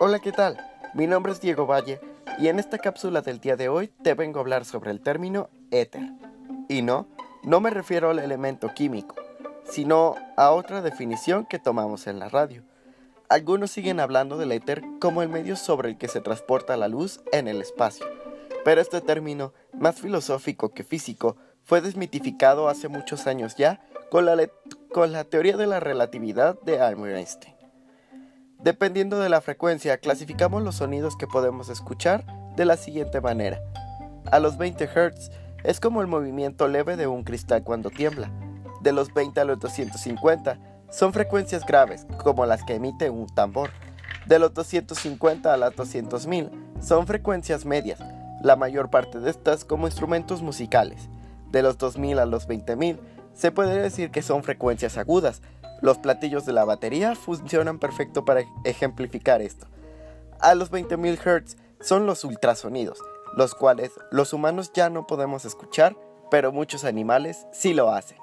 Hola, ¿qué tal? Mi nombre es Diego Valle y en esta cápsula del día de hoy te vengo a hablar sobre el término éter. Y no, no me refiero al elemento químico, sino a otra definición que tomamos en la radio. Algunos siguen hablando del éter como el medio sobre el que se transporta la luz en el espacio, pero este término, más filosófico que físico, fue desmitificado hace muchos años ya con la, teoría de la relatividad de Einstein. Dependiendo de la frecuencia, clasificamos los sonidos que podemos escuchar de la siguiente manera. A los 20 Hz es como el movimiento leve de un cristal cuando tiembla. De los 20 a los 250 son frecuencias graves, como las que emite un tambor. De los 250 a las 200.000 son frecuencias medias, la mayor parte de estas como instrumentos musicales. De los 2000 a los 20.000 se puede decir que son frecuencias agudas, los platillos de la batería funcionan perfecto para ejemplificar esto. A los 20.000 Hz son los ultrasonidos, los cuales los humanos ya no podemos escuchar, pero muchos animales sí lo hacen.